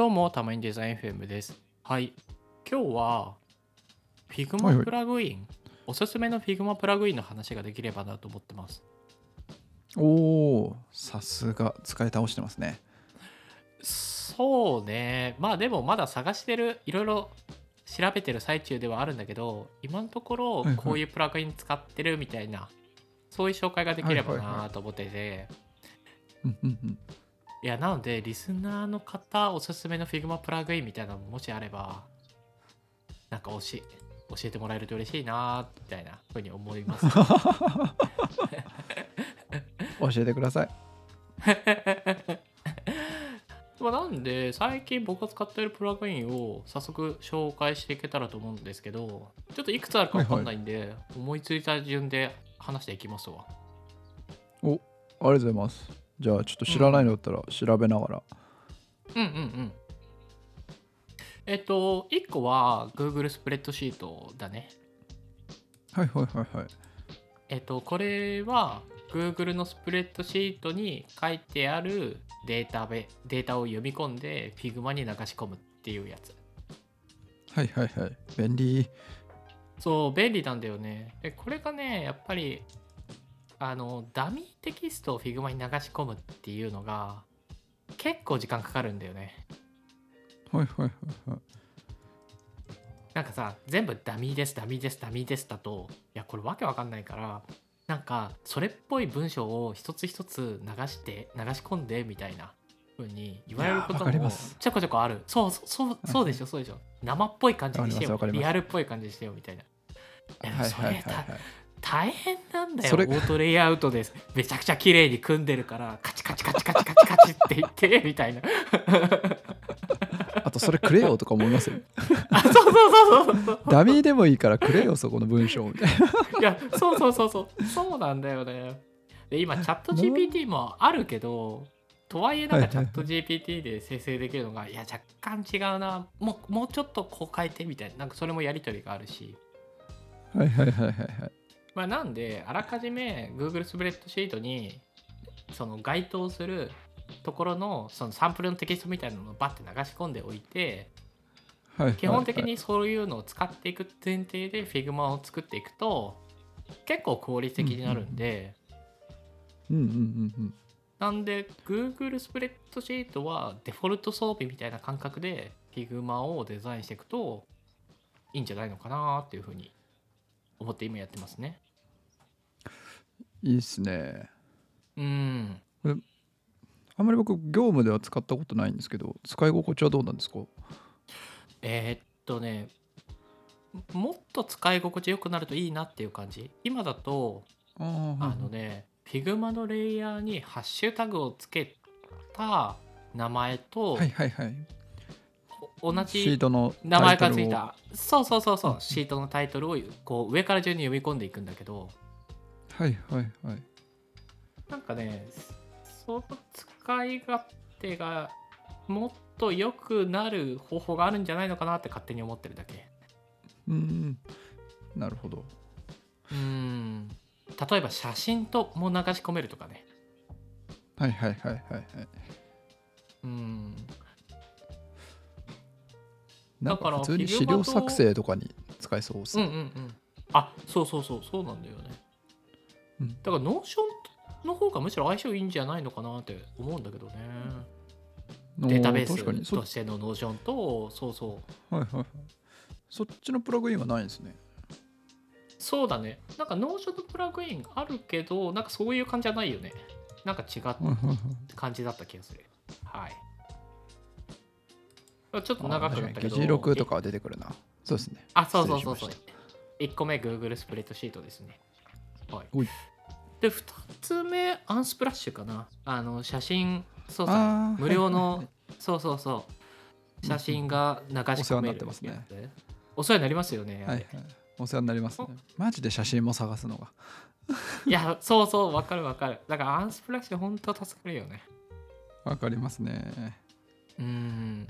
どうも、たまにデザイン FM です。はい。今日は、はいは Figma いプラグイン、おすすめの Figma プラグインの話ができればなと思ってます。おおさすが使い倒してますねそうね。まあでもまだ探してる、いろいろ調べてる最中ではあるんだけど、今のところはいはいこういうプラグイン使ってるみたいな、そういう紹介ができればはいはいはなと思ってて、うんうんうんいや、なので、リスナーの方、おすすめの Figma プラグインみたいなのももしあれば、なんか教え教えてもらえると嬉しいなみたいなふうに思います。教えてください まあなんで、最近僕が使っているプラグインを早速紹介していけたらと思うんですけど、ちょっといくつあるかわかんないんで、思いついた順で話していきますわ。おありがとうございますじゃあちょっと知らないのだったら調べながら、うんうんうん。えっと、1個は Google スプレッドシートだね。はいはいはいはいえっと、これは Google のスプレッドシートに書いてあるデータベデータを読み込んで Figma に流し込むっていうやつ。はいはいはい便利そう、便利なんだよね。で、これがね、やっぱり、あの、ダミーテキストを Figma に流し込むっていうのが結構時間かかるんだよね。はいはいはいはいなんかさ、全部ダミーです、ダミーです、ダミーですだと、いや、これわけわかんないから、なんか、それっぽい文章を一つ一つ流して、流し込んでみたいな風に言われることもますちょこちょこある。そうそう、そうそうでしょ、そうでしょ。生っぽい感じにしてよリアルっぽい感じにしてよみたいな。いやでもはいはいはいはい大変なんだよ。オートレイアウトです。めちゃくちゃ綺麗に組んでるから、カチカチカチカチカチカチって言って、みたいな。あとそれくれよとか思いますよ あ、そうそうそうそうそう。ダミーでもいいからくれよそこの文章みたいないや、そうそうそうそう。そうなんだよね。で、今、チャット GPT もあるけど、とはいえなんかチャット GPT で生成できるのが、いや、若干違うな。もう、もうちょっとこう変えてみたいな。なんかそれもやりとりがあるし。はいはいはいはいはいまあ、なんで、あらかじめ Google スプレッドシートに、その該当するところのそのサンプルのテキストみたいなのをバッて流し込んでおいて、基本的にそういうのを使っていく前提で Figma を作っていくと、結構効率的になるんで、うんうんうんうん。なんで Google スプレッドシートはデフォルト装備みたいな感覚で Figma をデザインしていくといいんじゃないのかなっていうふうに思って今やってますね。いいっすね。うん。あんまり僕業務では使ったことないんですけど使い心地はどうなんですか？えーっとね、もっと使い心地良くなるといいなっていう感じ？今だと、あのね、Figma のレイヤーにハッシュタグをつけた名前と、はいはいはい。お同シーじトの名前がついた。そうそうそうそう、うん。シートのタイトルをこう上から順に読み込んでいくんだけどはいはいはい。なんかねその使い勝手がもっと良くなる方法があるんじゃないのかなって勝手に思ってるだけ。うんなるほど。うん。例えば写真とも流し込めるとかね。はいはいはいはいはい。うん。なんだからか普通に資料作成とかに使えそうっすうんうんうん。あそうそうそう。そうなんだよ。ね、うん。だから Notion の方がむしろ相性いいんじゃないのかなって思うんだけどね、データベースとしての Notion とそうそう。はいはいはい。そっちのプラグインはないんですね。そうだね。なんか Notion のプラグインあるけどなんかそういう感じじゃないよね。なんか違った感じだった気がする。はい。ちょっと長くなったけど。議事録とかは出てくるな。そうですね。あ、そうそうそうそう。失礼し。1個目、Google スプレッドシートですね。はい。で、2つ目、アンスプラッシュかな。あの、写真操作無料の、はいはいはいそうそうそう。写真が流し込めるお世話になってますね。お世話になりますよね。はいはいお世話になりますねマジで写真も探すのがいや、そうそう、わかるわかる。だから、アンスプラッシュ、本当助かるよね。わかりますねうん。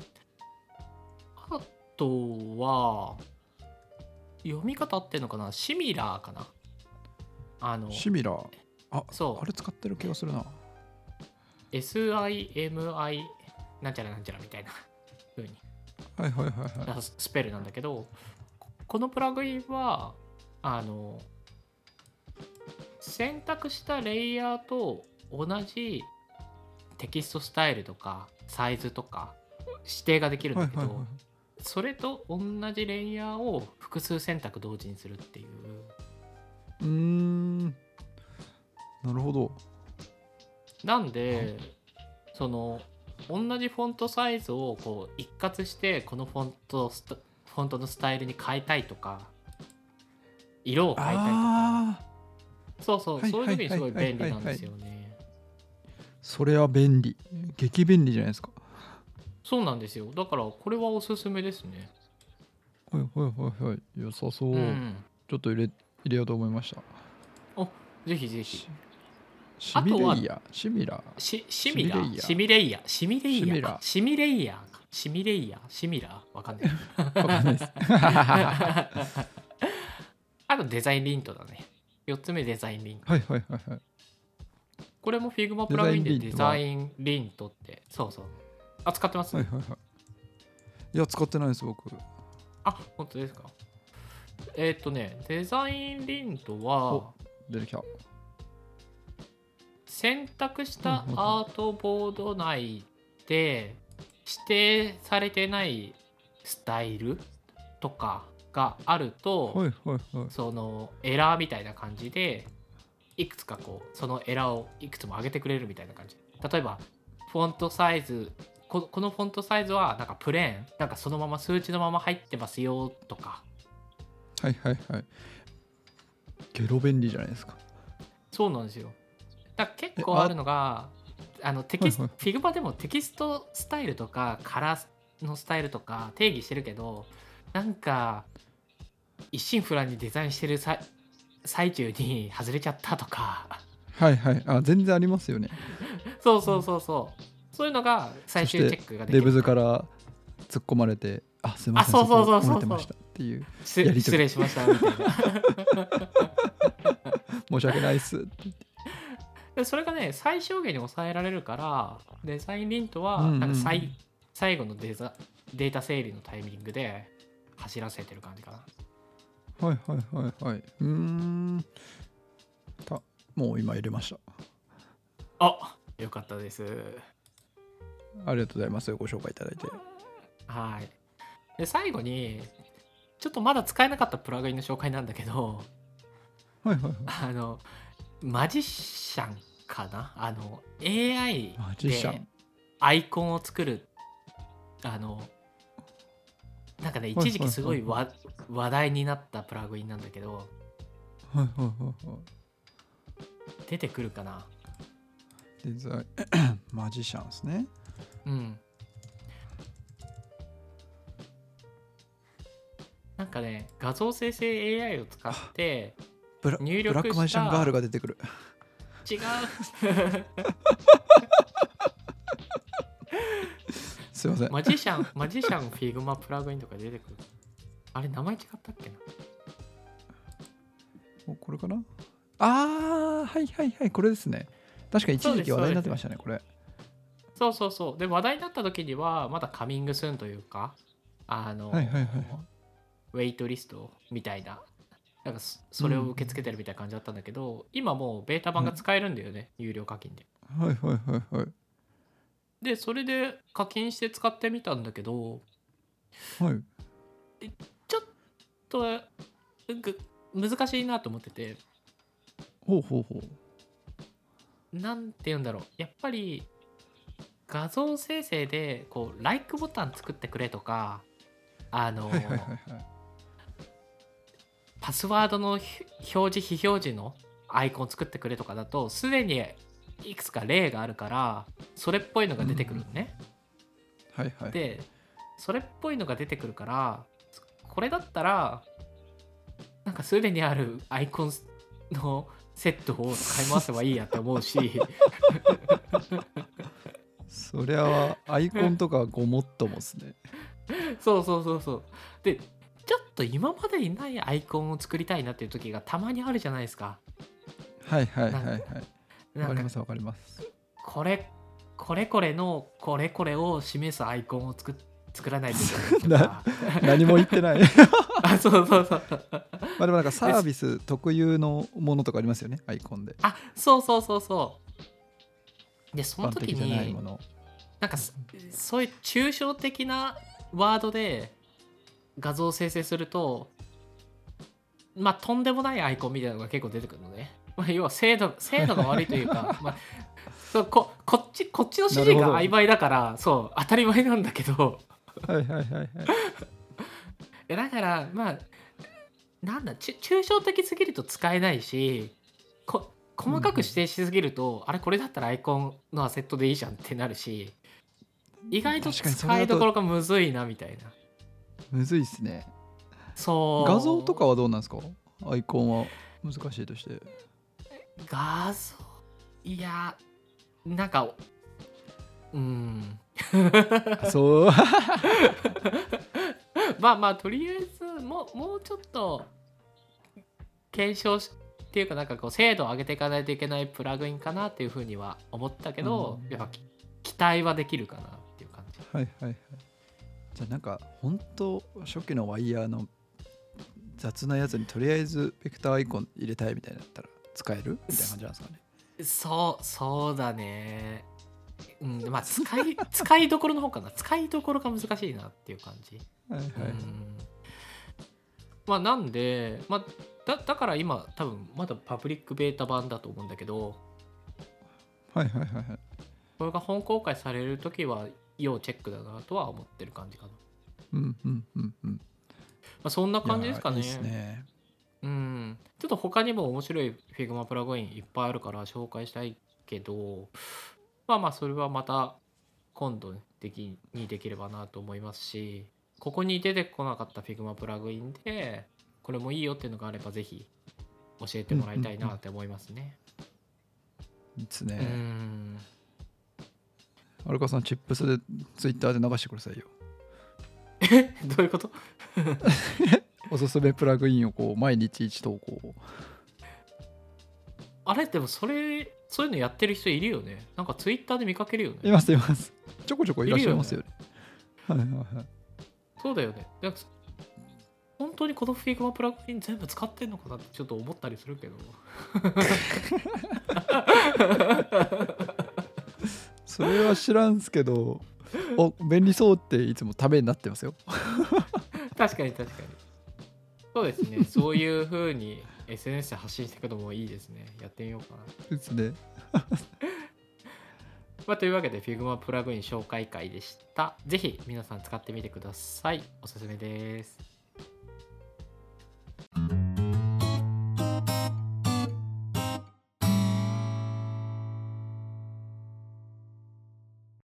あとは、読み方合ってんのかなシミラーかなあの、シミラー。あそう。あれ使ってる気がするな。SIMI なんちゃらなんちゃらみたいな 風に。はいはいはいはい。スペルなんだけどこのプラグインはあの選択したレイヤーと同じテキストスタイルとかサイズとか指定ができるんだけど、はいはいはい。それと同じレイヤーを複数選択同時にするっていううーん。なるほど。なんでその同じフォントサイズをこう一括してこのフォントスタフォントのスタイルに変えたいとか色を変えたいとか。そうそう、はいそういう時にすごい便利なんですよね。それは便利。激便利じゃないですか。そうなんですよ。だからこれはおすすめですね。はいはいはいはい。良さそう、うん。ちょっと入れ入れようと思いました。ぜひぜひ。し。シミレイヤー。シミラー。しシミラー？シシミレイヤー？シミレイヤーか。シシミレイヤーか。シミレイヤー？シミラー？わかんない。わかんないです。あとデザインリントだね。4つ目デザインリント。はいはいはいはい。これも Figma プラグインでデザインリントって。そうそう。あ、使ってます、はいはいはい。いや使ってないです僕。あ、本当ですか？えーっとね、デザインリントはお、出てきた。選択したアートボード内で指定されてないスタイルとかがあると、はいはいはい。そのエラーみたいな感じでいくつかこうそのエラーをいくつも上げてくれるみたいな感じ。例えばフォントサイズここのフォントサイズはなんかプレーンなんかそのまま数値のまま入ってますよとかはいはいはい。ゲロ便利じゃないですか。そうなんですよ。だ結構あるのがあのテキスト、はい。 Figma でもテキストスタイルとかカラーのスタイルとか定義してるけどなんか一心不乱にデザインしてるさ最中に外れちゃったとか。はいはい。あ全然ありますよね。そうそうそうそう。そういうのが最終チェックができる。レブズから突っ込まれてあすいませんあそうそうそうそうこ漏れてましたっていう。すやり失礼しましたみたいな。申し訳ないっす。でそれがね最小限に抑えられるからデザインリントはうんうんうん。なんか最,、最後のデザデータ整理のタイミングで走らせてる感じかな。はいはいはいはい。うーん。たもう今入れました。あよかったです。ありがとうございます。ご紹介いただいて。はい。で最後にちょっとまだ使えなかったプラグインの紹介なんだけどはいはいはい。あのマジシャンかな？あの AI でン。アイコンを作るあのなんかね一時期すごいわ話題になったプラグインなんだけどはいはいはいはい。出てくるかな？デザインマジシャンですね。うんなんかね画像生成 AI を使ってブラ入力ブラックマジシャンガールが出てくる。違う。すいません。マジシャンマジシャンフィグマプラグインとか出てくる。あれ名前違ったっけな？おこれかな？あーはいはいはいこれですね。確か一時期話題になってましたねこれ。そうそうそう。で話題になった時にはまだカミングスーンというかあの、はいはいはいウェイトリストみたいななんかそそれを受け付けてるみたいな感じだったんだけど、今もうベータ版が使えるんだよね、有料課金で。はいはいはいはい。でそれで課金して使ってみたんだけどはい。とぐ難しいなと思ってて。ほうほうほう。なんて言うんだろう。やっぱり画像生成でこう「LIKE」ボタン作ってくれとかあの、はいはいはいはいパスワードのひ表示非表示のアイコン作ってくれとかだとすでにいくつか例があるからそれっぽいのが出てくるのね、はいはい。でそれっぽいのが出てくるからこれだったらなんかすでにあるアイコンのセットを使い回せばいいやって思うし。そりゃアイコンとかごもっともっすね。そうそうそうそう。でと今までにないアイコンを作りたいなっていう時がたまにあるじゃないですか。はいはいはいはい。なわかかりますわかります。これこれこれのこれこれを示すアイコンを作っ作らないといけない何も言ってない。あそうそうそう。まあでもなんかサービス特有のものとかありますよねアイコンで。あそうそうそうそう。でその時になんかそそういう抽象的なワードで画像を生成するとまあとんでもないアイコンみたいなのが結構出てくるのね、まあ、要は精度精度が悪いというか、まあ、そうここっちこっちの指示が曖昧だからそう当たり前なんだけど。はいはいはいはい。だからまあなんだち抽象的すぎると使えないしこ細かく指定しすぎると、あれこれだったらアイコンのアセットでいいじゃんってなるし意外と使いどころがむずいなみたいなむずいっすね。そう。画像とかはどうなんですか？アイコンは。難しいとして。画像？いやなんかうん。そう。まあまあとりあえずもうもうちょっと検証しっていうかなんかこう精度を上げていかないといけないプラグインかなっていうふうには思ったけど、うん。やっぱき期待はできるかなっていう感じ。はいはいはいなんか本当初期のワイヤーの雑なやつにとりあえずベクターアイコン入れたいみたいなだったら使えるみたいな感じなんですかね。そうそうだね。うんまあ使い使いどころの方かな。使いどころが難しいなっていう感じ。はいはい。うん。まあなんで、まあ、だだから今多分まだパブリックベータ版だと思うんだけどはいはいはいはい。これが本公開される時は要チェックだなとは思ってる感じかな、うんうんうんうん。まあ、そんな感じですかね。いやいすね。うん。ちょっと他にも面白い Figma プラグインいっぱいあるから紹介したいけどまあまあそれはまた今度できにできればなと思いますしここに出てこなかった Figma プラグインでこれもいいよっていうのがあればぜひ教えてもらいたいなって思いますね。ういいっすね。んアルカさんチップスでツイッターで流してくださいよ。どういうこと？おすすめプラグインをこう毎日1投稿。あれ？でもそれそういうのやってる人いるよね。なんかツイッターで見かけるよね。いますいます。ちょこちょこいらっしゃいますよね。はいはいはい。そうだよね。本当にこの Figma プラグイン全部使ってんのかなってちょっと思ったりするけど それは知らんすけどお便利そうっていつもためになってますよ。確かに確かに。そうですね。そういう風に SNS で発信していくのもいいですね。やってみようかな、ですね。まあ、というわけで Figma プラグイン紹介会でした。ぜひ皆さん使ってみてください。おすすめです